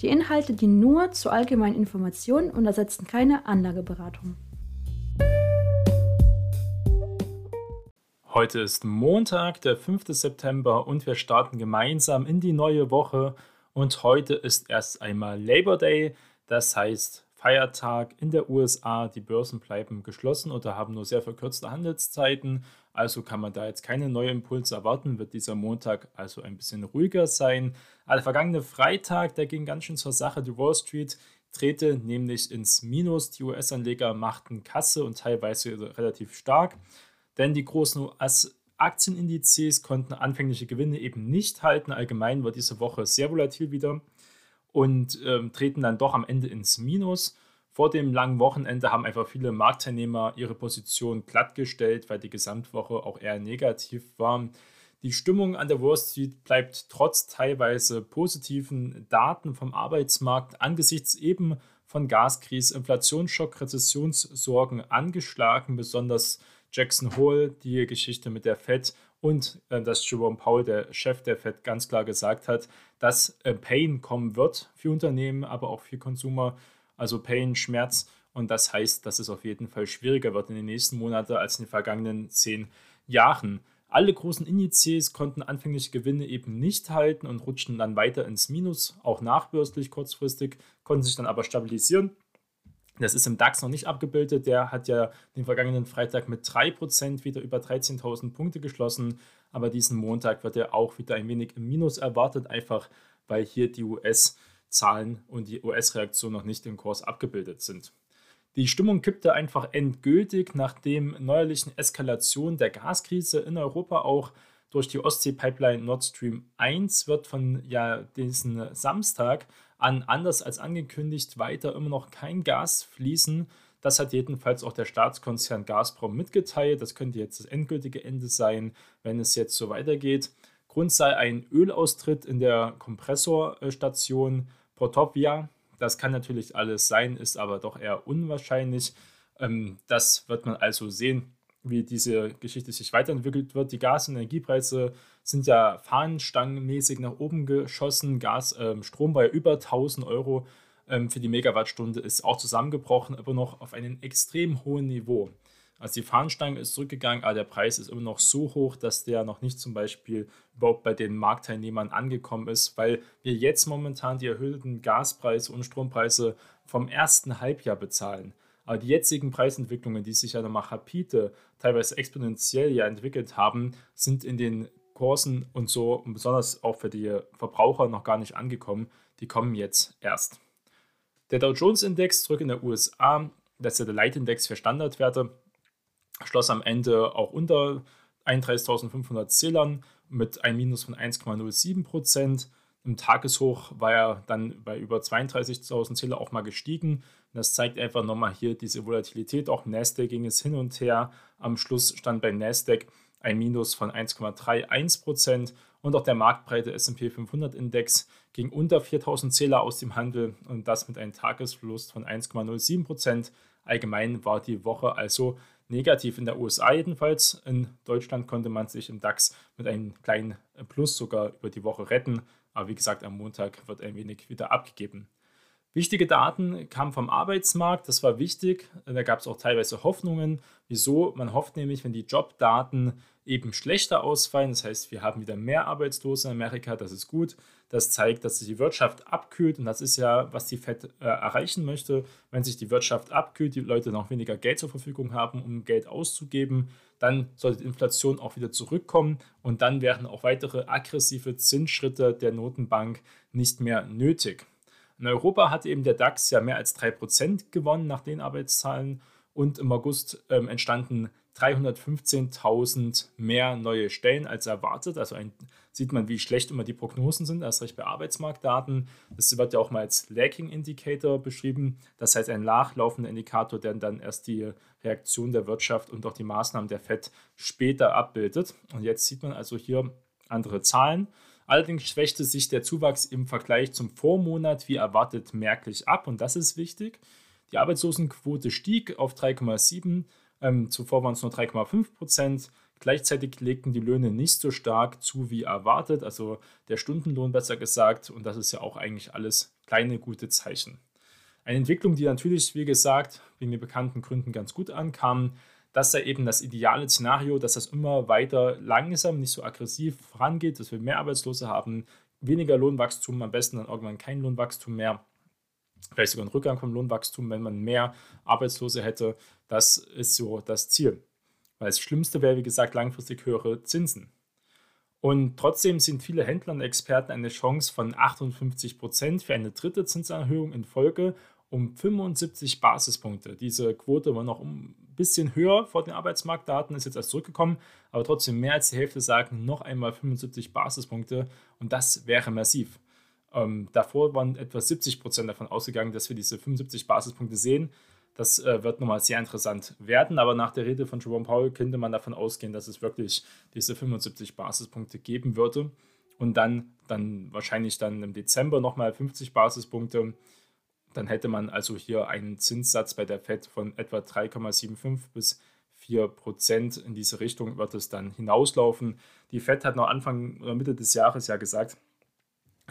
Die Inhalte dienen nur zur allgemeinen Information und ersetzen keine Anlageberatung. Heute ist Montag, der 5. September und wir starten gemeinsam in die neue Woche. Und heute ist erst einmal Labor Day, das heißt Feiertag in der USA. Die Börsen bleiben geschlossen oder haben nur sehr verkürzte Handelszeiten. Also kann man da jetzt keine neuen Impulse erwarten, wird dieser Montag also ein bisschen ruhiger sein. Aber der vergangene Freitag, der ging ganz schön zur Sache. Die Wall Street drehte nämlich ins Minus. Die US-Anleger machten Kasse und teilweise relativ stark, denn die großen US-Aktienindizes konnten anfängliche Gewinne eben nicht halten. Allgemein war diese Woche sehr volatil wieder und ähm, treten dann doch am Ende ins Minus. Vor dem langen Wochenende haben einfach viele Marktteilnehmer ihre Position glattgestellt, weil die Gesamtwoche auch eher negativ war. Die Stimmung an der Wall Street bleibt trotz teilweise positiven Daten vom Arbeitsmarkt angesichts eben von Gaskrise, Inflationsschock, Rezessionssorgen angeschlagen, besonders Jackson Hole, die Geschichte mit der Fed und äh, dass Jerome Powell, der Chef der Fed, ganz klar gesagt hat, dass äh, Pain kommen wird für Unternehmen, aber auch für Konsumer, also Pain, Schmerz. Und das heißt, dass es auf jeden Fall schwieriger wird in den nächsten Monaten als in den vergangenen zehn Jahren. Alle großen Indizes konnten anfänglich Gewinne eben nicht halten und rutschten dann weiter ins Minus, auch nachbörslich kurzfristig, konnten sich dann aber stabilisieren das ist im DAX noch nicht abgebildet. Der hat ja den vergangenen Freitag mit 3% wieder über 13.000 Punkte geschlossen. Aber diesen Montag wird er auch wieder ein wenig im Minus erwartet, einfach weil hier die US-Zahlen und die US-Reaktion noch nicht im Kurs abgebildet sind. Die Stimmung kippte einfach endgültig nach dem neuerlichen Eskalation der Gaskrise in Europa auch durch die Ostsee-Pipeline Nord Stream 1 wird von ja, diesen Samstag an, anders als angekündigt, weiter immer noch kein Gas fließen. Das hat jedenfalls auch der Staatskonzern Gazprom mitgeteilt. Das könnte jetzt das endgültige Ende sein, wenn es jetzt so weitergeht. Grund sei ein Ölaustritt in der Kompressorstation Protopia. Das kann natürlich alles sein, ist aber doch eher unwahrscheinlich. Ähm, das wird man also sehen wie diese Geschichte sich weiterentwickelt wird. Die Gas- und Energiepreise sind ja fahnenstangenmäßig nach oben geschossen. Gas, ähm, Strom bei über 1000 Euro ähm, für die Megawattstunde ist auch zusammengebrochen, aber noch auf einem extrem hohen Niveau. Also die Fahnenstange ist zurückgegangen, aber der Preis ist immer noch so hoch, dass der noch nicht zum Beispiel überhaupt bei den Marktteilnehmern angekommen ist, weil wir jetzt momentan die erhöhten Gaspreise und Strompreise vom ersten Halbjahr bezahlen. Aber die jetzigen Preisentwicklungen, die sich ja nochmal rapide, teilweise exponentiell ja entwickelt haben, sind in den Kursen und so und besonders auch für die Verbraucher noch gar nicht angekommen. Die kommen jetzt erst. Der Dow Jones Index zurück in der USA, das ist ja der Leitindex für Standardwerte, schloss am Ende auch unter 31.500 Zählern mit einem Minus von 1,07 Prozent. Im Tageshoch war er dann bei über 32.000 Zähler auch mal gestiegen. Das zeigt einfach nochmal hier diese Volatilität. Auch Nasdaq ging es hin und her. Am Schluss stand bei Nasdaq ein Minus von 1,31% und auch der marktbreite S&P 500 Index ging unter 4000 Zähler aus dem Handel und das mit einem Tagesverlust von 1,07% Allgemein war die Woche also negativ in der USA jedenfalls. In Deutschland konnte man sich im DAX mit einem kleinen Plus sogar über die Woche retten. Aber wie gesagt, am Montag wird ein wenig wieder abgegeben. Wichtige Daten kamen vom Arbeitsmarkt, das war wichtig. Da gab es auch teilweise Hoffnungen. Wieso? Man hofft nämlich, wenn die Jobdaten eben schlechter ausfallen, das heißt, wir haben wieder mehr Arbeitslose in Amerika, das ist gut. Das zeigt, dass sich die Wirtschaft abkühlt und das ist ja, was die FED äh, erreichen möchte. Wenn sich die Wirtschaft abkühlt, die Leute noch weniger Geld zur Verfügung haben, um Geld auszugeben, dann sollte die Inflation auch wieder zurückkommen und dann wären auch weitere aggressive Zinsschritte der Notenbank nicht mehr nötig. In Europa hat eben der DAX ja mehr als 3% gewonnen nach den Arbeitszahlen und im August ähm, entstanden 315.000 mehr neue Stellen als erwartet. Also ein, sieht man, wie schlecht immer die Prognosen sind, erst recht bei Arbeitsmarktdaten. Das wird ja auch mal als Lacking Indicator beschrieben. Das heißt, ein nachlaufender Indikator, der dann erst die Reaktion der Wirtschaft und auch die Maßnahmen der FED später abbildet. Und jetzt sieht man also hier andere Zahlen. Allerdings schwächte sich der Zuwachs im Vergleich zum Vormonat wie erwartet merklich ab und das ist wichtig. Die Arbeitslosenquote stieg auf 3,7 ähm, zuvor waren es nur 3,5 Prozent. Gleichzeitig legten die Löhne nicht so stark zu wie erwartet, also der Stundenlohn besser gesagt. Und das ist ja auch eigentlich alles kleine gute Zeichen. Eine Entwicklung, die natürlich, wie gesagt, wegen den bekannten Gründen ganz gut ankam. Das sei eben das ideale Szenario, dass das immer weiter langsam, nicht so aggressiv vorangeht, dass wir mehr Arbeitslose haben, weniger Lohnwachstum, am besten dann irgendwann kein Lohnwachstum mehr vielleicht sogar ein Rückgang vom Lohnwachstum, wenn man mehr Arbeitslose hätte. Das ist so das Ziel. Weil das Schlimmste wäre, wie gesagt, langfristig höhere Zinsen. Und trotzdem sind viele Händler und Experten eine Chance von 58 Prozent für eine dritte Zinserhöhung in Folge um 75 Basispunkte. Diese Quote war noch ein bisschen höher vor den Arbeitsmarktdaten, ist jetzt erst zurückgekommen, aber trotzdem mehr als die Hälfte sagen noch einmal 75 Basispunkte und das wäre massiv. Ähm, davor waren etwa 70 Prozent davon ausgegangen, dass wir diese 75 Basispunkte sehen. Das äh, wird nochmal sehr interessant werden, aber nach der Rede von Jerome Powell könnte man davon ausgehen, dass es wirklich diese 75 Basispunkte geben würde und dann, dann wahrscheinlich dann im Dezember nochmal 50 Basispunkte. Dann hätte man also hier einen Zinssatz bei der FED von etwa 3,75 bis 4 Prozent. In diese Richtung wird es dann hinauslaufen. Die FED hat noch Anfang oder Mitte des Jahres ja gesagt,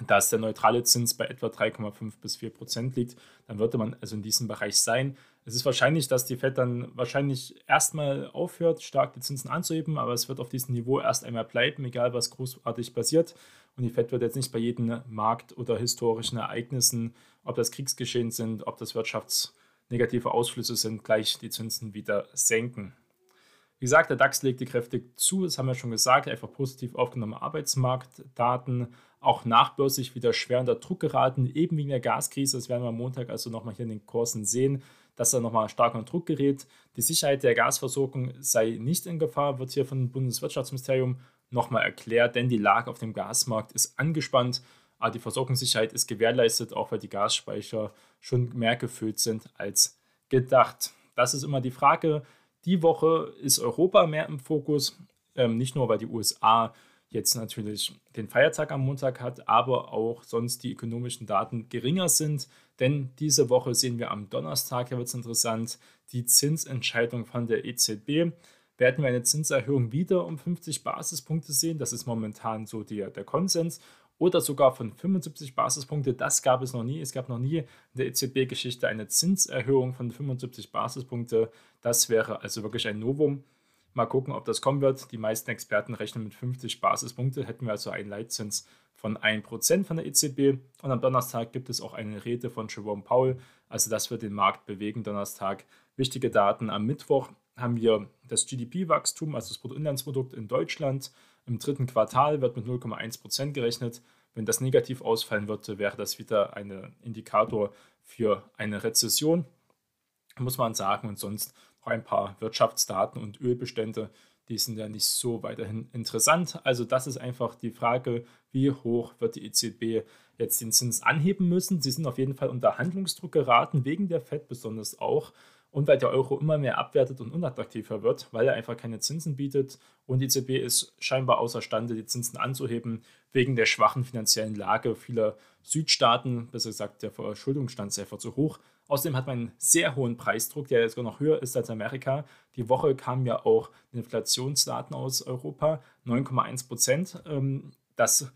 dass der neutrale Zins bei etwa 3,5 bis 4 Prozent liegt, dann würde man also in diesem Bereich sein. Es ist wahrscheinlich, dass die FED dann wahrscheinlich erstmal aufhört, stark die Zinsen anzuheben, aber es wird auf diesem Niveau erst einmal bleiben, egal was großartig passiert. Und die FED wird jetzt nicht bei jedem Markt- oder historischen Ereignissen, ob das Kriegsgeschehen sind, ob das wirtschaftsnegative Ausflüsse sind, gleich die Zinsen wieder senken. Wie gesagt, der DAX legte kräftig zu, das haben wir schon gesagt, einfach positiv aufgenommene Arbeitsmarktdaten, auch nachbörslich wieder schwer unter Druck geraten, eben wegen der Gaskrise. Das werden wir am Montag also nochmal hier in den Kursen sehen, dass er nochmal stark unter Druck gerät. Die Sicherheit der Gasversorgung sei nicht in Gefahr, wird hier vom Bundeswirtschaftsministerium nochmal erklärt, denn die Lage auf dem Gasmarkt ist angespannt, aber die Versorgungssicherheit ist gewährleistet, auch weil die Gasspeicher schon mehr gefüllt sind als gedacht. Das ist immer die Frage, die Woche ist Europa mehr im Fokus, ähm, nicht nur weil die USA jetzt natürlich den Feiertag am Montag hat, aber auch sonst die ökonomischen Daten geringer sind. Denn diese Woche sehen wir am Donnerstag, hier wird es interessant, die Zinsentscheidung von der EZB. Werden wir eine Zinserhöhung wieder um 50 Basispunkte sehen? Das ist momentan so der, der Konsens oder sogar von 75 Basispunkte. Das gab es noch nie. Es gab noch nie in der EZB-Geschichte eine Zinserhöhung von 75 Basispunkte. Das wäre also wirklich ein Novum. Mal gucken, ob das kommen wird. Die meisten Experten rechnen mit 50 Basispunkte. Hätten wir also einen Leitzins von 1% von der EZB. Und am Donnerstag gibt es auch eine Rede von Jerome Powell. Also das wird den Markt bewegen. Donnerstag wichtige Daten. Am Mittwoch haben wir das GDP-Wachstum, also das Bruttoinlandsprodukt in Deutschland. Im dritten Quartal wird mit 0,1% gerechnet. Wenn das negativ ausfallen würde, wäre das wieder ein Indikator für eine Rezession, muss man sagen. Und sonst noch ein paar Wirtschaftsdaten und Ölbestände, die sind ja nicht so weiterhin interessant. Also das ist einfach die Frage, wie hoch wird die EZB jetzt den Zins anheben müssen. Sie sind auf jeden Fall unter Handlungsdruck geraten, wegen der FED besonders auch und weil der Euro immer mehr abwertet und unattraktiver wird, weil er einfach keine Zinsen bietet und die EZB ist scheinbar außerstande, die Zinsen anzuheben, wegen der schwachen finanziellen Lage vieler Südstaaten, besser gesagt, der Verschuldungsstand ist einfach zu hoch. Außerdem hat man einen sehr hohen Preisdruck, der jetzt sogar noch höher ist als Amerika. Die Woche kamen ja auch Inflationsdaten aus Europa, 9,1 Prozent. Ähm, das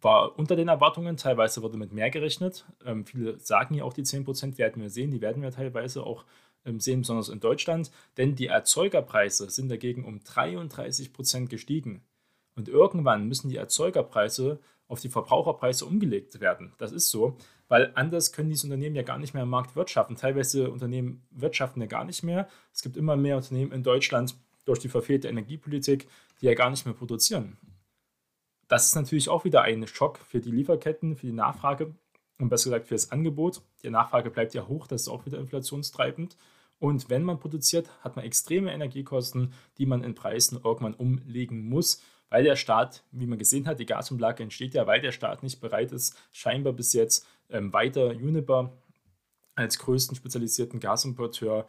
war unter den Erwartungen, teilweise wurde mit mehr gerechnet. Ähm, viele sagen ja auch, die 10 Prozent werden wir sehen, die werden wir teilweise auch sehen, besonders in Deutschland, denn die Erzeugerpreise sind dagegen um 33 Prozent gestiegen. Und irgendwann müssen die Erzeugerpreise auf die Verbraucherpreise umgelegt werden. Das ist so, weil anders können diese Unternehmen ja gar nicht mehr im Markt wirtschaften. Teilweise Unternehmen wirtschaften ja gar nicht mehr. Es gibt immer mehr Unternehmen in Deutschland durch die verfehlte Energiepolitik, die ja gar nicht mehr produzieren. Das ist natürlich auch wieder ein Schock für die Lieferketten, für die Nachfrage und besser gesagt für das Angebot. Die Nachfrage bleibt ja hoch, das ist auch wieder inflationstreibend. Und wenn man produziert, hat man extreme Energiekosten, die man in Preisen irgendwann umlegen muss, weil der Staat, wie man gesehen hat, die Gasumlage entsteht ja, weil der Staat nicht bereit ist, scheinbar bis jetzt ähm, weiter Uniper als größten spezialisierten Gasimporteur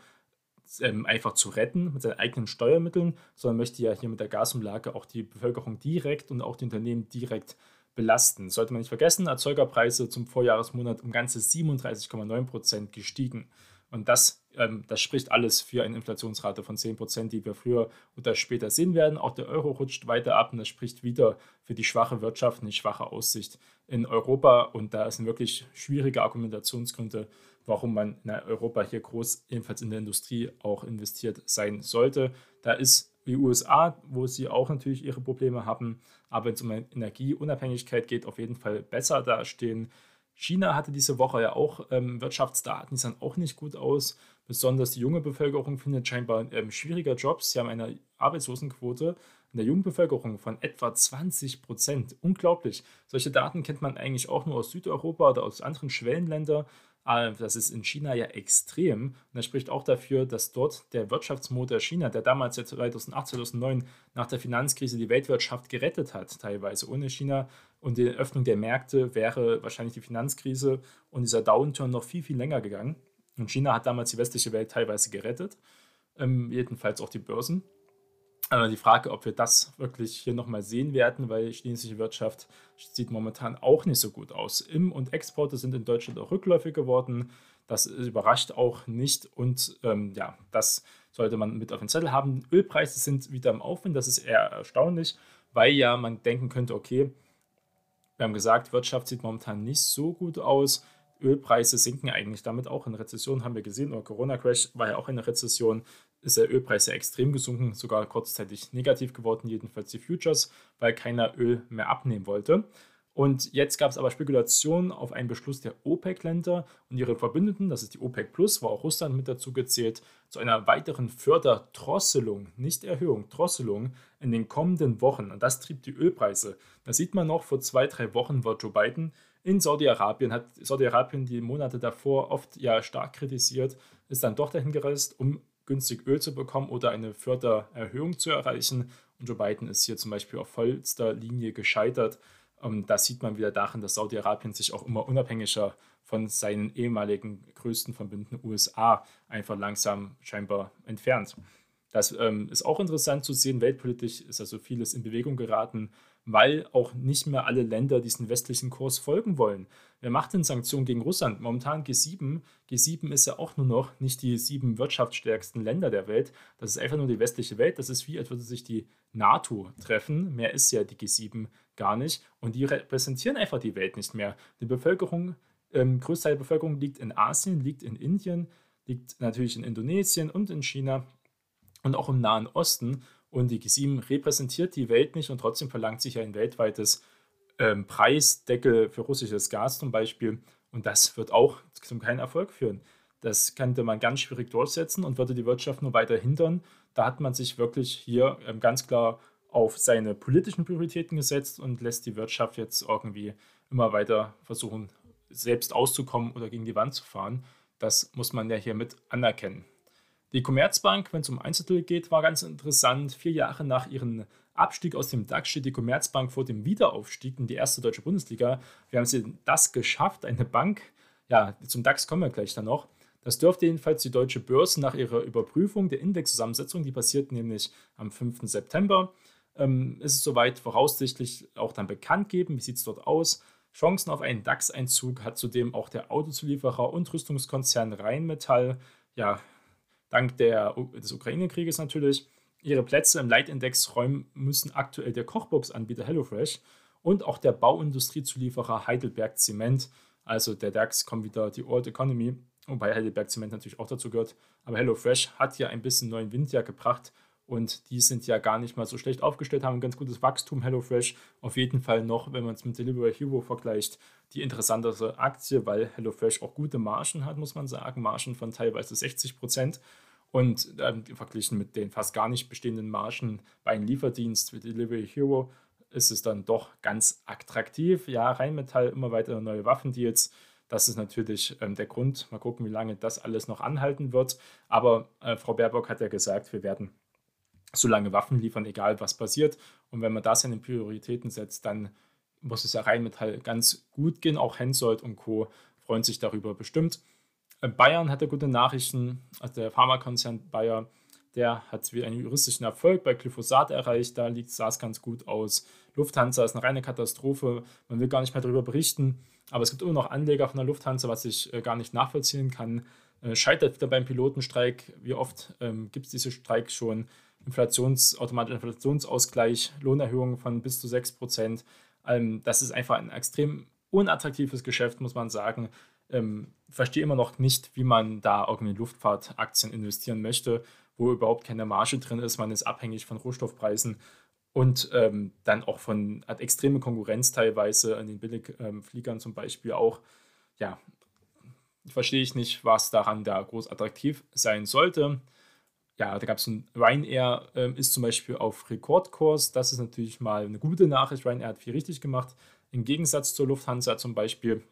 ähm, einfach zu retten mit seinen eigenen Steuermitteln, sondern möchte ja hier mit der Gasumlage auch die Bevölkerung direkt und auch die Unternehmen direkt belasten. Sollte man nicht vergessen, Erzeugerpreise zum Vorjahresmonat um ganze 37,9 Prozent gestiegen. Und das, ähm, das spricht alles für eine Inflationsrate von 10 Prozent, die wir früher oder später sehen werden. Auch der Euro rutscht weiter ab und das spricht wieder für die schwache Wirtschaft die schwache Aussicht in Europa. Und da sind wirklich schwierige Argumentationsgründe, warum man in Europa hier groß, ebenfalls in der Industrie, auch investiert sein sollte. Da ist die USA, wo sie auch natürlich ihre Probleme haben, aber wenn es um Energieunabhängigkeit geht, auf jeden Fall besser dastehen. China hatte diese Woche ja auch ähm, Wirtschaftsdaten, die sahen auch nicht gut aus. Besonders die junge Bevölkerung findet scheinbar ähm, schwieriger Jobs. Sie haben eine Arbeitslosenquote in der jungen Bevölkerung von etwa 20 Prozent. Unglaublich. Solche Daten kennt man eigentlich auch nur aus Südeuropa oder aus anderen Schwellenländern. Ah, das ist in China ja extrem. Und das spricht auch dafür, dass dort der Wirtschaftsmotor China, der damals ja 2008, 2009 nach der Finanzkrise die Weltwirtschaft gerettet hat, teilweise ohne China und die Öffnung der Märkte wäre wahrscheinlich die Finanzkrise und dieser Downturn noch viel, viel länger gegangen. Und China hat damals die westliche Welt teilweise gerettet, ähm, jedenfalls auch die Börsen. Aber die Frage, ob wir das wirklich hier nochmal sehen werden, weil die chinesische Wirtschaft sieht momentan auch nicht so gut aus. Im- und Exporte sind in Deutschland auch rückläufig geworden. Das überrascht auch nicht und ähm, ja, das sollte man mit auf den Zettel haben. Ölpreise sind wieder im Aufwind, das ist eher erstaunlich, weil ja man denken könnte, okay, wir haben gesagt, Wirtschaft sieht momentan nicht so gut aus. Ölpreise sinken eigentlich damit auch in Rezession, haben wir gesehen. Oder Corona-Crash war ja auch eine Rezession ist der Ölpreis ja extrem gesunken, sogar kurzzeitig negativ geworden, jedenfalls die Futures, weil keiner Öl mehr abnehmen wollte. Und jetzt gab es aber Spekulationen auf einen Beschluss der OPEC-Länder und ihre Verbündeten, das ist die OPEC Plus, wo auch Russland mit dazu gezählt, zu einer weiteren Förderdrosselung, nicht Erhöhung, Drosselung in den kommenden Wochen. Und das trieb die Ölpreise. Da sieht man noch, vor zwei, drei Wochen war Joe Biden in Saudi-Arabien, hat Saudi-Arabien die Monate davor oft ja stark kritisiert, ist dann doch dahin gereist, um günstig Öl zu bekommen oder eine Fördererhöhung zu erreichen. Und Joe Biden ist hier zum Beispiel auf vollster Linie gescheitert. Ähm, das sieht man wieder darin, dass Saudi-Arabien sich auch immer unabhängiger von seinen ehemaligen größten Verbündeten USA einfach langsam scheinbar entfernt. Das ähm, ist auch interessant zu sehen. Weltpolitisch ist also vieles in Bewegung geraten weil auch nicht mehr alle Länder diesen westlichen Kurs folgen wollen. Wer macht denn Sanktionen gegen Russland? Momentan G7. G7 ist ja auch nur noch nicht die sieben wirtschaftsstärksten Länder der Welt. Das ist einfach nur die westliche Welt. Das ist wie, als würde sich die NATO treffen. Mehr ist ja die G7 gar nicht. Und die repräsentieren einfach die Welt nicht mehr. Die Bevölkerung, ähm, Großteil der Bevölkerung liegt in Asien, liegt in Indien, liegt natürlich in Indonesien und in China und auch im Nahen Osten. Und die G7 repräsentiert die Welt nicht und trotzdem verlangt sich ein weltweites ähm, Preisdeckel für russisches Gas zum Beispiel. Und das wird auch zum keinen Erfolg führen. Das könnte man ganz schwierig durchsetzen und würde die Wirtschaft nur weiter hindern. Da hat man sich wirklich hier ähm, ganz klar auf seine politischen Prioritäten gesetzt und lässt die Wirtschaft jetzt irgendwie immer weiter versuchen, selbst auszukommen oder gegen die Wand zu fahren. Das muss man ja hier mit anerkennen. Die Commerzbank, wenn es um Einzeltitel geht, war ganz interessant. Vier Jahre nach ihrem Abstieg aus dem DAX steht die Commerzbank vor dem Wiederaufstieg in die erste deutsche Bundesliga. Wir haben sie das geschafft, eine Bank, ja, zum DAX kommen wir gleich dann noch. Das dürfte jedenfalls die deutsche Börse nach ihrer Überprüfung der Indexzusammensetzung, die passiert nämlich am 5. September, ähm, ist es soweit voraussichtlich auch dann bekannt geben. Wie sieht es dort aus? Chancen auf einen DAX-Einzug hat zudem auch der Autozulieferer und Rüstungskonzern Rheinmetall. Ja, dank der, des Ukraine-Krieges natürlich. Ihre Plätze im Leitindex räumen müssen aktuell der Kochbox-Anbieter HelloFresh und auch der Bauindustriezulieferer Heidelberg Zement. Also der DAX kommt wieder die Old Economy, wobei Heidelberg Zement natürlich auch dazu gehört. Aber HelloFresh hat ja ein bisschen neuen Wind ja gebracht und die sind ja gar nicht mal so schlecht aufgestellt, haben ein ganz gutes Wachstum. HelloFresh auf jeden Fall noch, wenn man es mit Delivery Hero vergleicht, die interessantere Aktie, weil HelloFresh auch gute Margen hat, muss man sagen. Margen von teilweise 60 Prozent. Und ähm, verglichen mit den fast gar nicht bestehenden Margen bei einem Lieferdienst wie Delivery Hero ist es dann doch ganz attraktiv. Ja, Rheinmetall immer weiter neue Waffendeals. Das ist natürlich ähm, der Grund. Mal gucken, wie lange das alles noch anhalten wird. Aber äh, Frau Baerbock hat ja gesagt, wir werden so lange Waffen liefern, egal was passiert. Und wenn man das in den Prioritäten setzt, dann muss es ja rein mit halt ganz gut gehen. Auch Hensoldt und Co. freuen sich darüber bestimmt. Äh, Bayern hatte gute Nachrichten. Also der Pharmakonzern Bayer, der hat wieder einen juristischen Erfolg bei Glyphosat erreicht. Da liegt SARS ganz gut aus. Lufthansa ist eine reine Katastrophe. Man will gar nicht mehr darüber berichten. Aber es gibt immer noch Anleger von der Lufthansa, was ich äh, gar nicht nachvollziehen kann. Äh, scheitert wieder beim Pilotenstreik. Wie oft ähm, gibt es diese Streik schon? Inflations, automatischer Inflationsausgleich, Lohnerhöhungen von bis zu 6 Prozent. Ähm, das ist einfach ein extrem unattraktives Geschäft, muss man sagen. Ähm, verstehe immer noch nicht, wie man da irgendwie in Luftfahrtaktien investieren möchte, wo überhaupt keine Marge drin ist. Man ist abhängig von Rohstoffpreisen und ähm, dann auch von hat extreme Konkurrenz teilweise an den Billigfliegern zum Beispiel auch. Ja, verstehe ich nicht, was daran da groß attraktiv sein sollte. Ja, da gab es ein Ryanair äh, ist zum Beispiel auf Rekordkurs. Das ist natürlich mal eine gute Nachricht. Ryanair hat viel richtig gemacht. Im Gegensatz zur Lufthansa zum Beispiel.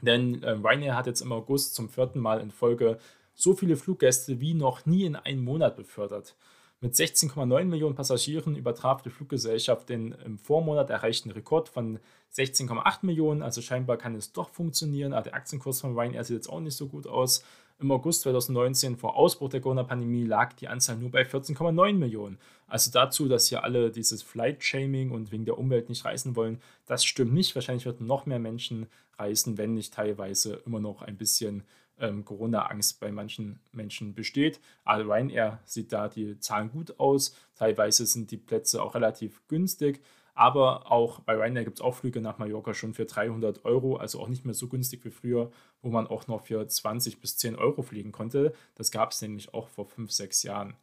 Denn äh, Ryanair hat jetzt im August zum vierten Mal in Folge so viele Fluggäste wie noch nie in einem Monat befördert. Mit 16,9 Millionen Passagieren übertraf die Fluggesellschaft den im Vormonat erreichten Rekord von 16,8 Millionen. Also scheinbar kann es doch funktionieren. Aber der Aktienkurs von Ryanair sieht jetzt auch nicht so gut aus. Im August 2019, vor Ausbruch der Corona-Pandemie, lag die Anzahl nur bei 14,9 Millionen. Also dazu, dass hier alle dieses Flight-Shaming und wegen der Umwelt nicht reisen wollen, das stimmt nicht. Wahrscheinlich würden noch mehr Menschen reisen, wenn nicht teilweise immer noch ein bisschen ähm, Corona-Angst bei manchen Menschen besteht. Aber Ryanair sieht da die Zahlen gut aus. Teilweise sind die Plätze auch relativ günstig. Aber auch bei Ryanair gibt es auch Flüge nach Mallorca schon für 300 Euro, also auch nicht mehr so günstig wie früher, wo man auch noch für 20 bis 10 Euro fliegen konnte. Das gab es nämlich auch vor 5, 6 Jahren.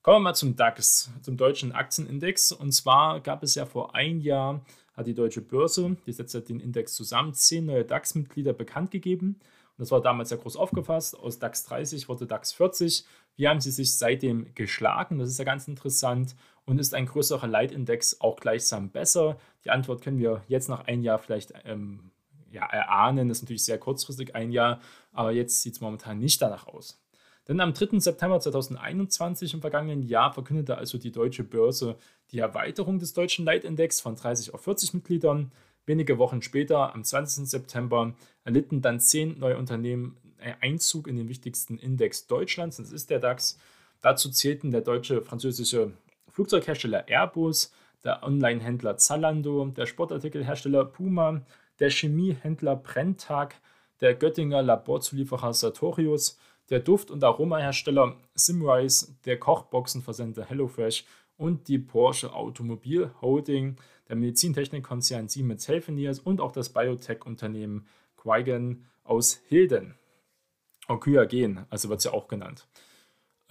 Kommen wir mal zum DAX, zum deutschen Aktienindex. Und zwar gab es ja vor ein Jahr, hat die deutsche Börse, die setzt den Index zusammen, zehn neue DAX-Mitglieder bekannt gegeben. Das war damals sehr groß aufgefasst. Aus DAX 30 wurde DAX 40. Wie haben sie sich seitdem geschlagen? Das ist ja ganz interessant. Und ist ein größerer Leitindex auch gleichsam besser? Die Antwort können wir jetzt nach einem Jahr vielleicht ähm, ja, erahnen. Das ist natürlich sehr kurzfristig ein Jahr, aber jetzt sieht es momentan nicht danach aus. Denn am 3. September 2021 im vergangenen Jahr verkündete also die deutsche Börse die Erweiterung des deutschen Leitindex von 30 auf 40 Mitgliedern. Wenige Wochen später, am 20. September, erlitten dann zehn neue Unternehmen Einzug in den wichtigsten Index Deutschlands. Das ist der DAX. Dazu zählten der deutsche französische Flugzeughersteller Airbus, der Online-Händler Zalando, der Sportartikelhersteller Puma, der Chemiehändler Brenntag, der Göttinger Laborzulieferer Sartorius, der Duft- und Aromahersteller Simrise, der Kochboxenversender HelloFresh und die Porsche Automobil Holding, der Medizintechnikkonzern Siemens Healthineers und auch das Biotech-Unternehmen Quigen aus Hilden. Okyagen, also wird es ja auch genannt.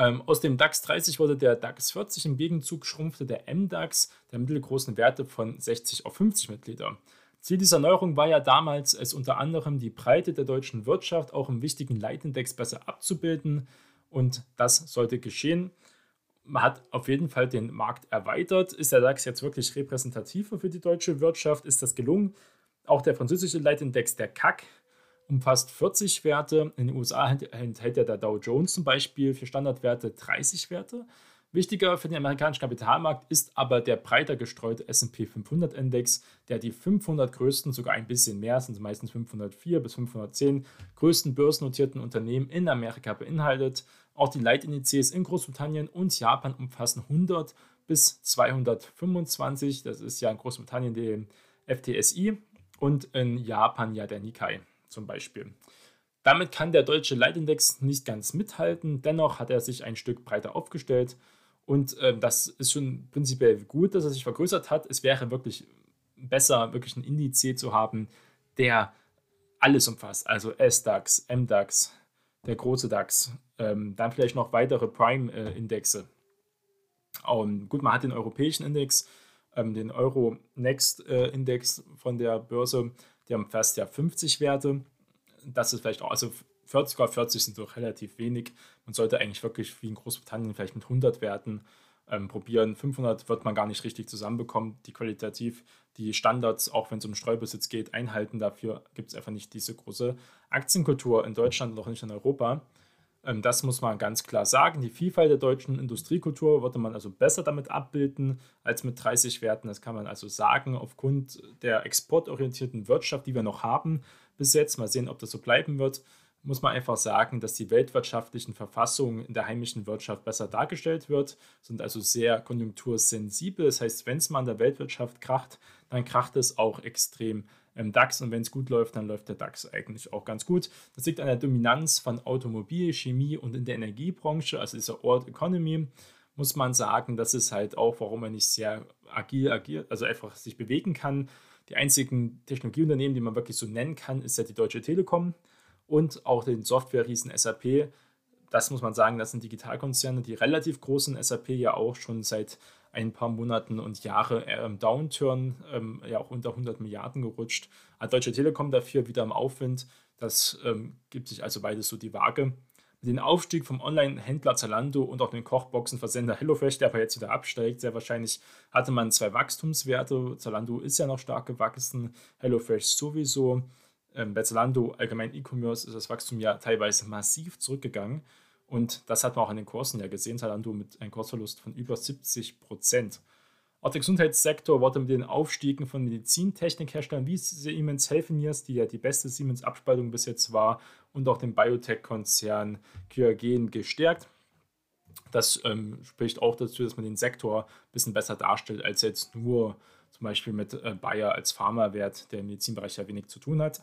Ähm, aus dem DAX 30 wurde der DAX 40, im Gegenzug schrumpfte der MDAX der mittelgroßen Werte von 60 auf 50 Mitglieder. Ziel dieser Neuerung war ja damals, es unter anderem die Breite der deutschen Wirtschaft auch im wichtigen Leitindex besser abzubilden und das sollte geschehen man hat auf jeden Fall den Markt erweitert. Ist der DAX jetzt wirklich repräsentativer für die deutsche Wirtschaft? Ist das gelungen? Auch der französische Leitindex, der CAC, umfasst 40 Werte. In den USA enthält ja der Dow Jones zum Beispiel für Standardwerte 30 Werte. Wichtiger für den amerikanischen Kapitalmarkt ist aber der breiter gestreute SP 500 Index, der die 500 größten, sogar ein bisschen mehr, sind meistens 504 bis 510 größten börsennotierten Unternehmen in Amerika beinhaltet. Auch die Leitindizes in Großbritannien und Japan umfassen 100 bis 225. Das ist ja in Großbritannien der FTSI und in Japan ja der Nikkei zum Beispiel. Damit kann der deutsche Leitindex nicht ganz mithalten, dennoch hat er sich ein Stück breiter aufgestellt und äh, das ist schon prinzipiell gut, dass er sich vergrößert hat. Es wäre wirklich besser, wirklich einen Indiz zu haben, der alles umfasst. Also S-DAX, M-DAX, der große DAX, ähm, dann vielleicht noch weitere Prime-Indexe. Ähm, gut, man hat den europäischen Index, ähm, den Euro-Next-Index äh, von der Börse, der umfasst ja 50 Werte. Das ist vielleicht auch, also 40, 40 sind doch relativ wenig. Man sollte eigentlich wirklich wie in Großbritannien vielleicht mit 100 Werten ähm, probieren. 500 wird man gar nicht richtig zusammenbekommen. Die qualitativ die Standards, auch wenn es um Streubesitz geht, einhalten. Dafür gibt es einfach nicht diese große Aktienkultur in Deutschland und auch nicht in Europa. Ähm, das muss man ganz klar sagen. Die Vielfalt der deutschen Industriekultur würde man also besser damit abbilden als mit 30 Werten. Das kann man also sagen, aufgrund der exportorientierten Wirtschaft, die wir noch haben bis jetzt. Mal sehen, ob das so bleiben wird muss man einfach sagen, dass die weltwirtschaftlichen Verfassungen in der heimischen Wirtschaft besser dargestellt wird, sind also sehr konjunktursensibel. Das heißt, wenn es mal in der Weltwirtschaft kracht, dann kracht es auch extrem im DAX und wenn es gut läuft, dann läuft der DAX eigentlich auch ganz gut. Das liegt an der Dominanz von Automobil, Chemie und in der Energiebranche, also dieser Old Economy, muss man sagen, das ist halt auch, warum man nicht sehr agil agiert, also einfach sich bewegen kann. Die einzigen Technologieunternehmen, die man wirklich so nennen kann, ist ja die Deutsche Telekom und auch den Software-Riesen SAP. Das muss man sagen, das sind Digitalkonzerne, die relativ groß sind. SAP ja auch schon seit ein paar Monaten und Jahre im Downturn, ähm, ja auch unter 100 Milliarden gerutscht. Hat Deutsche Telekom dafür wieder im Aufwind. Das ähm, gibt sich also beides so die Waage. Mit dem Aufstieg vom Online-Händler Zalando und auch den Kochboxenversender HelloFresh, der aber jetzt wieder absteigt, sehr wahrscheinlich hatte man zwei Wachstumswerte. Zalando ist ja noch stark gewachsen, HelloFresh sowieso ähm, bei Zalando, allgemein E-Commerce, ist das Wachstum ja teilweise massiv zurückgegangen. Und das hat man auch in den Kursen ja gesehen. Zalando mit einem Kursverlust von über 70 Prozent. Auch der Gesundheitssektor wurde mit den Aufstiegen von Medizintechnikherstellern wie Siemens Healthineers, die ja die beste Siemens-Abspaltung bis jetzt war, und auch dem Biotech-Konzern Kyogen gestärkt. Das ähm, spricht auch dazu, dass man den Sektor ein bisschen besser darstellt, als jetzt nur zum Beispiel mit äh, Bayer als Pharmawert, der im Medizinbereich ja wenig zu tun hat.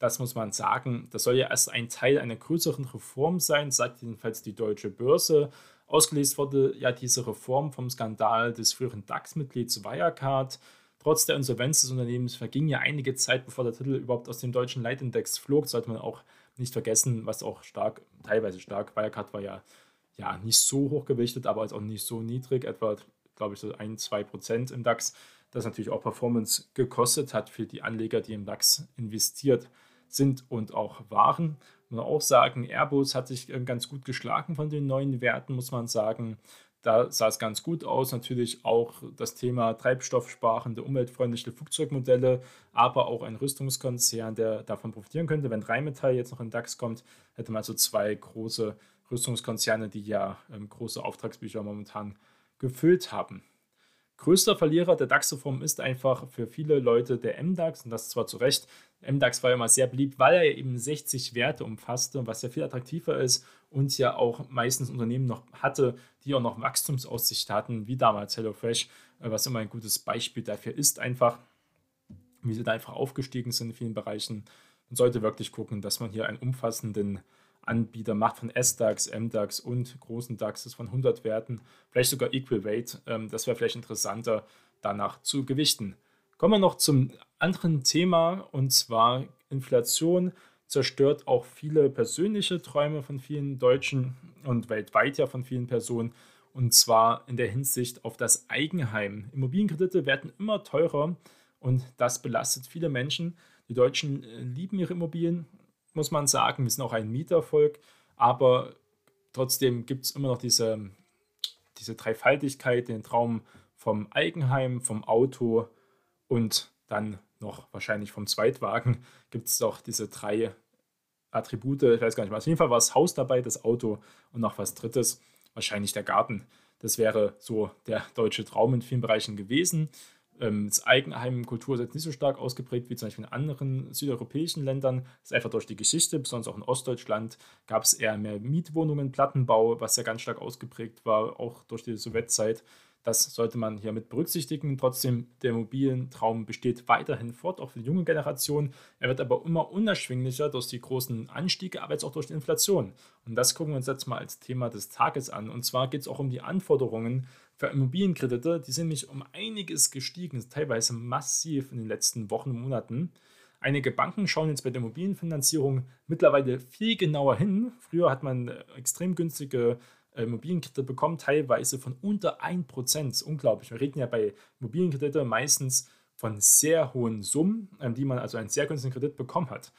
Das muss man sagen. Das soll ja erst ein Teil einer größeren Reform sein, sagt jedenfalls die Deutsche Börse. Ausgelesen wurde ja diese Reform vom Skandal des früheren DAX-Mitglieds Wirecard. Trotz der Insolvenz des Unternehmens verging ja einige Zeit, bevor der Titel überhaupt aus dem deutschen Leitindex flog. Sollte man auch nicht vergessen, was auch stark, teilweise stark, Wirecard war ja, ja nicht so hoch gewichtet, aber auch nicht so niedrig, etwa, glaube ich, so 1, 2 Prozent im DAX. Das natürlich auch Performance gekostet hat für die Anleger, die im DAX investiert sind und auch waren. Man auch sagen, Airbus hat sich äh, ganz gut geschlagen von den neuen Werten, muss man sagen. Da sah es ganz gut aus. Natürlich auch das Thema treibstoffsparende, umweltfreundliche Flugzeugmodelle, aber auch ein Rüstungskonzern, der davon profitieren könnte. Wenn Rheinmetall jetzt noch in DAX kommt, hätte man also zwei große Rüstungskonzerne, die ja ähm, große Auftragsbücher momentan gefüllt haben. Größter Verlierer der DAX-Reform ist einfach für viele Leute der MDAX und das zwar zu Recht. MDAX war ja immer sehr beliebt, weil er eben 60 Werte umfasste, was ja viel attraktiver ist und ja auch meistens Unternehmen noch hatte, die auch noch Wachstumsaussicht hatten, wie damals HelloFresh, äh, was immer ein gutes Beispiel dafür ist, einfach, wie sie da einfach aufgestiegen sind in vielen Bereichen. Man sollte wirklich gucken, dass man hier einen umfassenden Anbieter macht von S-DAX, M-DAX und großen DAXes von 100 Werten, vielleicht sogar Equal Weight. Ähm, das wäre vielleicht interessanter, danach zu gewichten. Kommen wir noch zum anderen Thema und zwar Inflation zerstört auch viele persönliche Träume von vielen Deutschen und weltweit ja von vielen Personen und zwar in der Hinsicht auf das Eigenheim. Immobilienkredite werden immer teurer und das belastet viele Menschen. Die Deutschen äh, lieben ihre Immobilien muss man sagen. Wir sind auch ein Mietervolk, aber trotzdem gibt es immer noch diese, diese Dreifaltigkeit, den Traum vom Eigenheim, vom Auto und dann noch wahrscheinlich vom Zweitwagen gibt es auch diese drei Attribute, ich weiß gar nicht mehr. Auf jeden Fall war das Haus dabei, das Auto und noch was Drittes, wahrscheinlich der Garten. Das wäre so der deutsche Traum in vielen Bereichen gewesen. Ähm, das Eigenheimkultur ist jetzt nicht so stark ausgeprägt wie zum Beispiel in anderen südeuropäischen Ländern. Das ist einfach durch die Geschichte, besonders auch in Ostdeutschland gab es eher mehr Mietwohnungen, Plattenbau, was ja ganz stark ausgeprägt war, auch durch die Sowjetzeit. Das sollte man hier mit berücksichtigen. Trotzdem, der Immobilientraum besteht weiterhin fort, auch für die junge Generation. Er wird aber immer unerschwinglicher durch die großen Anstiege, aber jetzt auch durch die Inflation. Und das gucken wir uns jetzt mal als Thema des Tages an. Und zwar geht es auch um die Anforderungen für Immobilienkredite. Die sind nämlich um einiges gestiegen, teilweise massiv in den letzten Wochen und Monaten. Einige Banken schauen jetzt bei der Immobilienfinanzierung mittlerweile viel genauer hin. Früher hat man extrem günstige äh, Immobilienkredite bekommen, teilweise von unter 1%. Unglaublich. Wir reden ja bei Immobilienkrediten meistens von sehr hohen Summen, ähm, die man also einen sehr günstigen Kredit bekommen hat.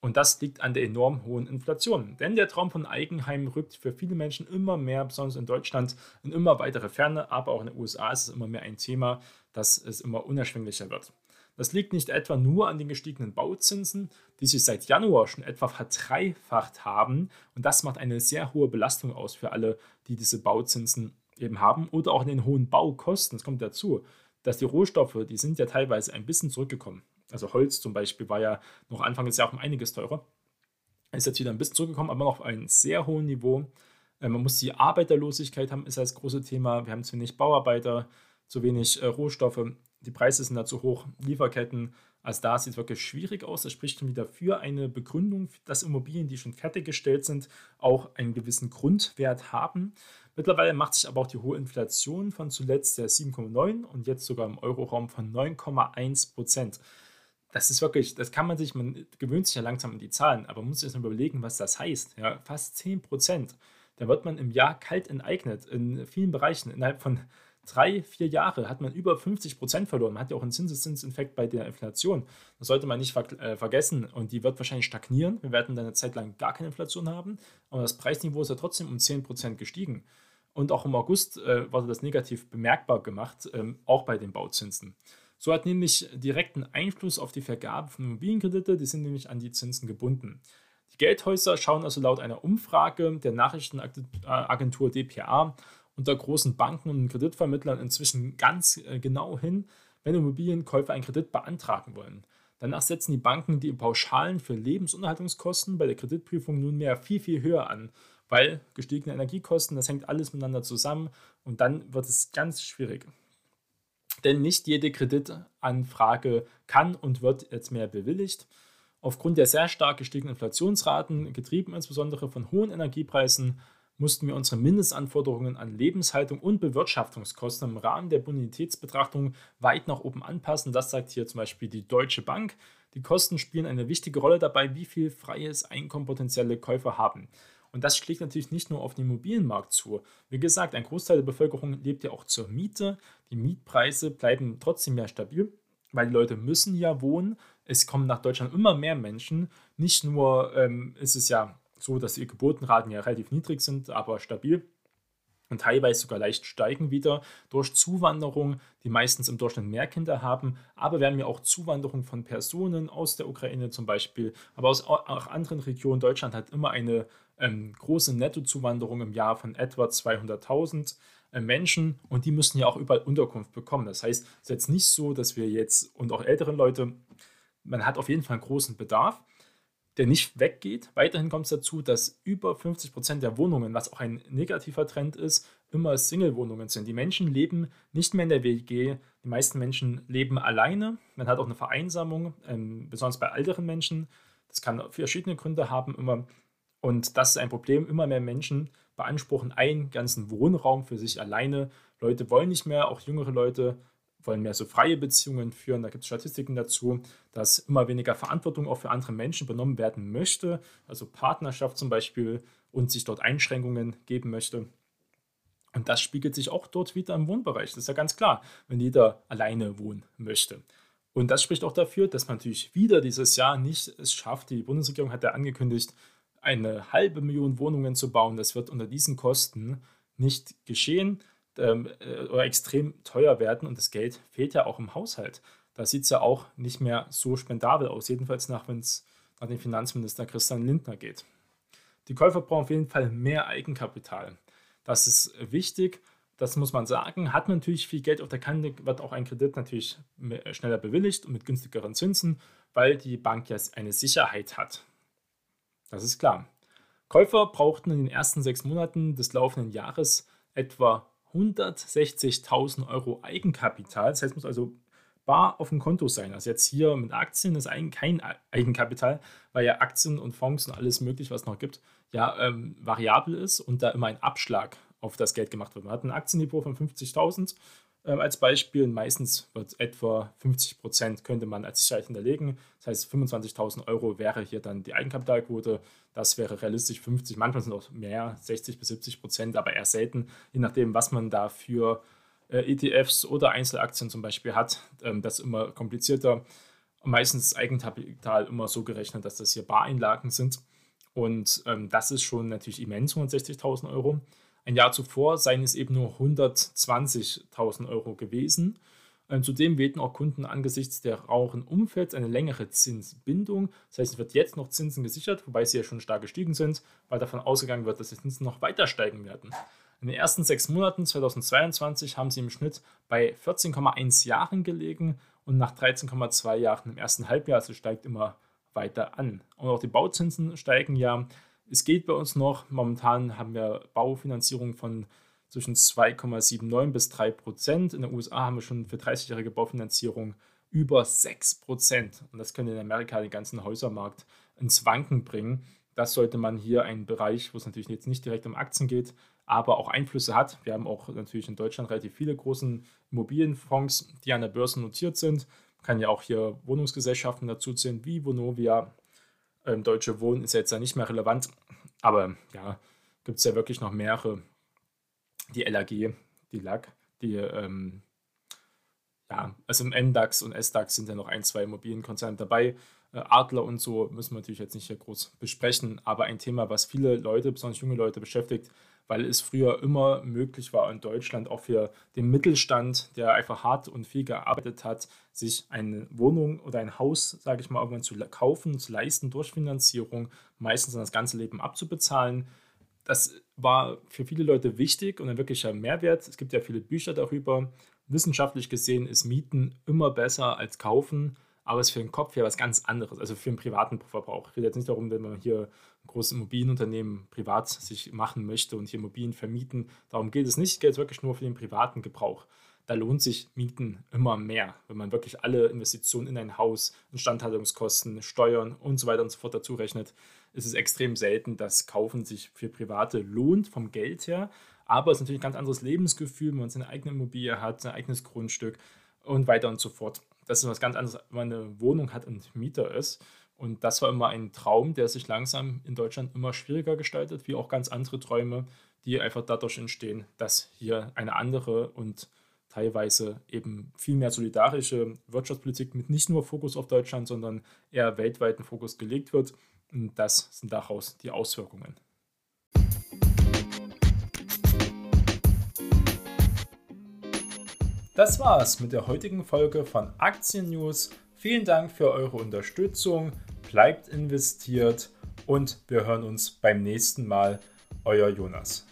Und das liegt an der enorm hohen Inflation. Denn der Traum von Eigenheim rückt für viele Menschen immer mehr, besonders in Deutschland, in immer weitere Ferne, aber auch in den USA ist es immer mehr ein Thema. dass es immer unerschwinglicher wird. Das liegt nicht etwa nur an den gestiegenen Bauzinsen, die sich seit Januar schon etwa verdreifacht haben. Und das macht eine sehr hohe Belastung aus für alle, die diese Bauzinsen eben haben. Oder auch in den hohen Baukosten. Es kommt dazu, dass die Rohstoffe, die sind ja teilweise ein bisschen zurückgekommen. Also Holz zum Beispiel war ja noch Anfang des Jahres um einiges teurer. Ist jetzt wieder ein bisschen zurückgekommen, aber noch auf einem sehr hohen Niveau. Äh, man muss die Arbeiterlosigkeit haben, ist das große Thema. Wir haben zu wenig Bauarbeiter, zu wenig äh, Rohstoffe die Preise sind da zu hoch, Lieferketten. Also da sieht es wirklich schwierig aus. Das spricht schon wieder für eine Begründung, dass Immobilien, die schon fertiggestellt sind, auch einen gewissen Grundwert haben. Mittlerweile macht sich aber auch die hohe Inflation von zuletzt der 7,9 und jetzt sogar im Euroraum von 9,1 Prozent. Das ist wirklich, das kann man sich, man gewöhnt sich ja langsam an die Zahlen, aber man muss sich mal überlegen, was das heißt. Ja, fast 10 Prozent. Da wird man im Jahr kalt enteignet in vielen Bereichen innerhalb von drei, vier Jahre hat man über 50 Prozent verloren. Man hat ja auch einen Zinseszinsinfekt bei der Inflation. Das sollte man nicht ver äh, vergessen. Und die wird wahrscheinlich stagnieren. Wir werden dann eine Zeit lang gar keine Inflation haben. Aber das Preisniveau ist ja trotzdem um 10 Prozent gestiegen. Und auch im August äh, wurde das negativ bemerkbar gemacht, ähm, auch bei den Bauzinsen. So hat nämlich direkten Einfluss auf die Vergabe von Immobilienkredite, die sind nämlich an die Zinsen gebunden. Die Geldhäuser schauen also laut einer Umfrage der Nachrichtenagentur dpa unter großen Banken und Kreditvermittlern inzwischen ganz äh, genau hin, wenn Immobilienkäufer einen Kredit beantragen wollen. Danach setzen die Banken die Pauschalen für Lebensunterhaltungskosten bei der Kreditprüfung nunmehr viel, viel höher an, weil gestiegene Energiekosten, das hängt alles miteinander zusammen und dann wird es ganz schwierig. Denn nicht jede Kreditanfrage kann und wird jetzt mehr bewilligt. Aufgrund der sehr stark gestiegenen Inflationsraten, getrieben insbesondere von hohen Energiepreisen, mussten wir unsere Mindestanforderungen an Lebenshaltung und Bewirtschaftungskosten im Rahmen der Bonitätsbetrachtung weit nach oben anpassen. Das sagt hier zum Beispiel die Deutsche Bank. Die Kosten spielen eine wichtige Rolle dabei, wie viel freies Einkommen potenzielle Käufer haben. Und das schlägt natürlich nicht nur auf den Immobilienmarkt zu. Wie gesagt, ein Großteil der Bevölkerung lebt ja auch zur Miete. Die Mietpreise bleiben trotzdem mehr stabil, weil die Leute müssen ja wohnen. Es kommen nach Deutschland immer mehr Menschen. Nicht nur ähm, ist es ja so, dass die Geburtenraten ja relativ niedrig sind, aber stabil und teilweise sogar leicht steigen wieder durch Zuwanderung, die meistens im Durchschnitt mehr Kinder haben. Aber wir haben ja auch Zuwanderung von Personen aus der Ukraine zum Beispiel, aber aus auch anderen Regionen. Deutschland hat immer eine ähm, große Nettozuwanderung im Jahr von etwa 200.000 äh, Menschen und die müssen ja auch überall Unterkunft bekommen. Das heißt, es ist jetzt nicht so, dass wir jetzt und auch ältere Leute, man hat auf jeden Fall einen großen Bedarf der nicht weggeht. Weiterhin kommt es dazu, dass über 50 Prozent der Wohnungen, was auch ein negativer Trend ist, immer Single-Wohnungen sind. Die Menschen leben nicht mehr in der WG. Die meisten Menschen leben alleine. Man hat auch eine Vereinsamung, ähm, besonders bei älteren Menschen. Das kann verschiedene Gründe haben immer. Und das ist ein Problem. Immer mehr Menschen beanspruchen einen ganzen Wohnraum für sich alleine. Leute wollen nicht mehr, auch jüngere Leute wollen mehr so freie Beziehungen führen. Da gibt es Statistiken dazu, dass immer weniger Verantwortung auch für andere Menschen übernommen werden möchte, also Partnerschaft zum Beispiel und sich dort Einschränkungen geben möchte. Und das spiegelt sich auch dort wieder im Wohnbereich. Das ist ja ganz klar, wenn jeder alleine wohnen möchte. Und das spricht auch dafür, dass man natürlich wieder dieses Jahr nicht es schafft. Die Bundesregierung hat ja angekündigt, eine halbe Million Wohnungen zu bauen. Das wird unter diesen Kosten nicht geschehen ähm, äh, oder extrem teuer werden und das Geld fehlt ja auch im Haushalt. Da sieht es ja auch nicht mehr so spendabel aus, jedenfalls nach, wenn es nach dem Finanzminister Christian Lindner geht. Die Käufer brauchen auf jeden Fall mehr Eigenkapital. Das ist wichtig, das muss man sagen. Hat man natürlich viel Geld auf der Kante, wird auch ein Kredit natürlich schneller bewilligt und mit günstigeren Zinsen, weil die Bank ja eine Sicherheit hat. Das ist klar. Käufer brauchten in den ersten sechs Monaten des laufenden Jahres etwa 160.000 Euro Eigenkapital. Das heißt, es muss also bar auf dem Konto sein. Also jetzt hier mit Aktien ist eigentlich kein Eigenkapital, weil ja Aktien und Fonds und alles mögliche, was es noch gibt, ja ähm, variabel ist und da immer ein Abschlag auf das Geld gemacht wird. Man hat ein Aktiendepot von 50.000 ähm, als Beispiel. Meistens wird etwa 50 Prozent könnte man als Sicherheit hinterlegen. Das heißt, 25.000 Euro wäre hier dann die Eigenkapitalquote. Das wäre realistisch 50, manchmal sind auch mehr, 60 bis 70 Prozent, aber eher selten, je nachdem, was man da für äh, ETFs oder Einzelaktien zum Beispiel hat. Ähm, das ist immer komplizierter. Meistens ist Eigenkapital immer so gerechnet, dass das hier Bareinlagen sind. Und ähm, das ist schon natürlich immens, 160.000 Euro. Ein Jahr zuvor seien es eben nur 120.000 Euro gewesen. Ähm, zudem wählten auch Kunden angesichts der rauchen Umfelds eine längere Zinsbindung. Das heißt, es wird jetzt noch Zinsen gesichert, wobei sie ja schon stark gestiegen sind, weil davon ausgegangen wird, dass die Zinsen noch weiter steigen werden. In den ersten sechs Monaten 2022 haben sie im Schnitt bei 14,1 Jahren gelegen und nach 13,2 Jahren im ersten Halbjahr, also steigt immer weiter an. Und auch die Bauzinsen steigen ja. Es geht bei uns noch. Momentan haben wir Baufinanzierung von zwischen 2,79 bis 3 Prozent. In den USA haben wir schon für 30-jährige Baufinanzierung über 6 Prozent. Und das könnte in Amerika den ganzen Häusermarkt ins Wanken bringen. Das sollte man hier einen Bereich, wo es natürlich jetzt nicht direkt um Aktien geht, aber auch Einflüsse hat. Wir haben auch natürlich in Deutschland relativ viele große Immobilienfonds, die an der Börse notiert sind. Man kann ja auch hier Wohnungsgesellschaften dazu zählen, wie Vonovia. Ähm, Deutsche Wohnen ist jetzt ja nicht mehr relevant, aber ja, gibt es ja wirklich noch mehrere die LAG, die LAG, die, ähm, ja, also im NDAX und SDAX sind ja noch ein, zwei Immobilienkonzerne dabei. Äh, Adler und so müssen wir natürlich jetzt nicht hier groß besprechen, aber ein Thema, was viele Leute, besonders junge Leute beschäftigt, weil es früher immer möglich war in Deutschland auch für den Mittelstand, der einfach hart und viel gearbeitet hat, sich eine Wohnung oder ein Haus, sage ich mal, irgendwann zu kaufen, zu leisten durch Finanzierung, meistens dann das ganze Leben abzubezahlen. Das war für viele Leute wichtig und ein wirklicher Mehrwert. Es gibt ja viele Bücher darüber. Wissenschaftlich gesehen ist Mieten immer besser als Kaufen, aber es ist für den Kopf ja was ganz anderes, also für den privaten Verbrauch. Ich rede jetzt nicht darum, wenn man hier großes Immobilienunternehmen privat sich machen möchte und hier Immobilien vermieten. Darum geht es nicht, geht wirklich nur für den privaten Gebrauch. Da lohnt sich Mieten immer mehr, wenn man wirklich alle Investitionen in ein Haus, Instandhaltungskosten, Steuern und so weiter und so fort dazu rechnet ist es extrem selten, dass Kaufen sich für Private lohnt vom Geld her. Aber es ist natürlich ein ganz anderes Lebensgefühl, wenn man seine eigene Immobilie hat, sein eigenes Grundstück und weiter und so fort. Das ist was ganz anderes, wenn man eine Wohnung hat und Mieter ist. Und das war immer ein Traum, der sich langsam in Deutschland immer schwieriger gestaltet, wie auch ganz andere Träume, die einfach dadurch entstehen, dass hier eine andere und teilweise eben viel mehr solidarische Wirtschaftspolitik mit nicht nur Fokus auf Deutschland, sondern eher weltweiten Fokus gelegt wird. Und das sind daraus die Auswirkungen. Das war's mit der heutigen Folge von Aktien News. Vielen Dank für eure Unterstützung. Bleibt investiert und wir hören uns beim nächsten Mal. Euer Jonas.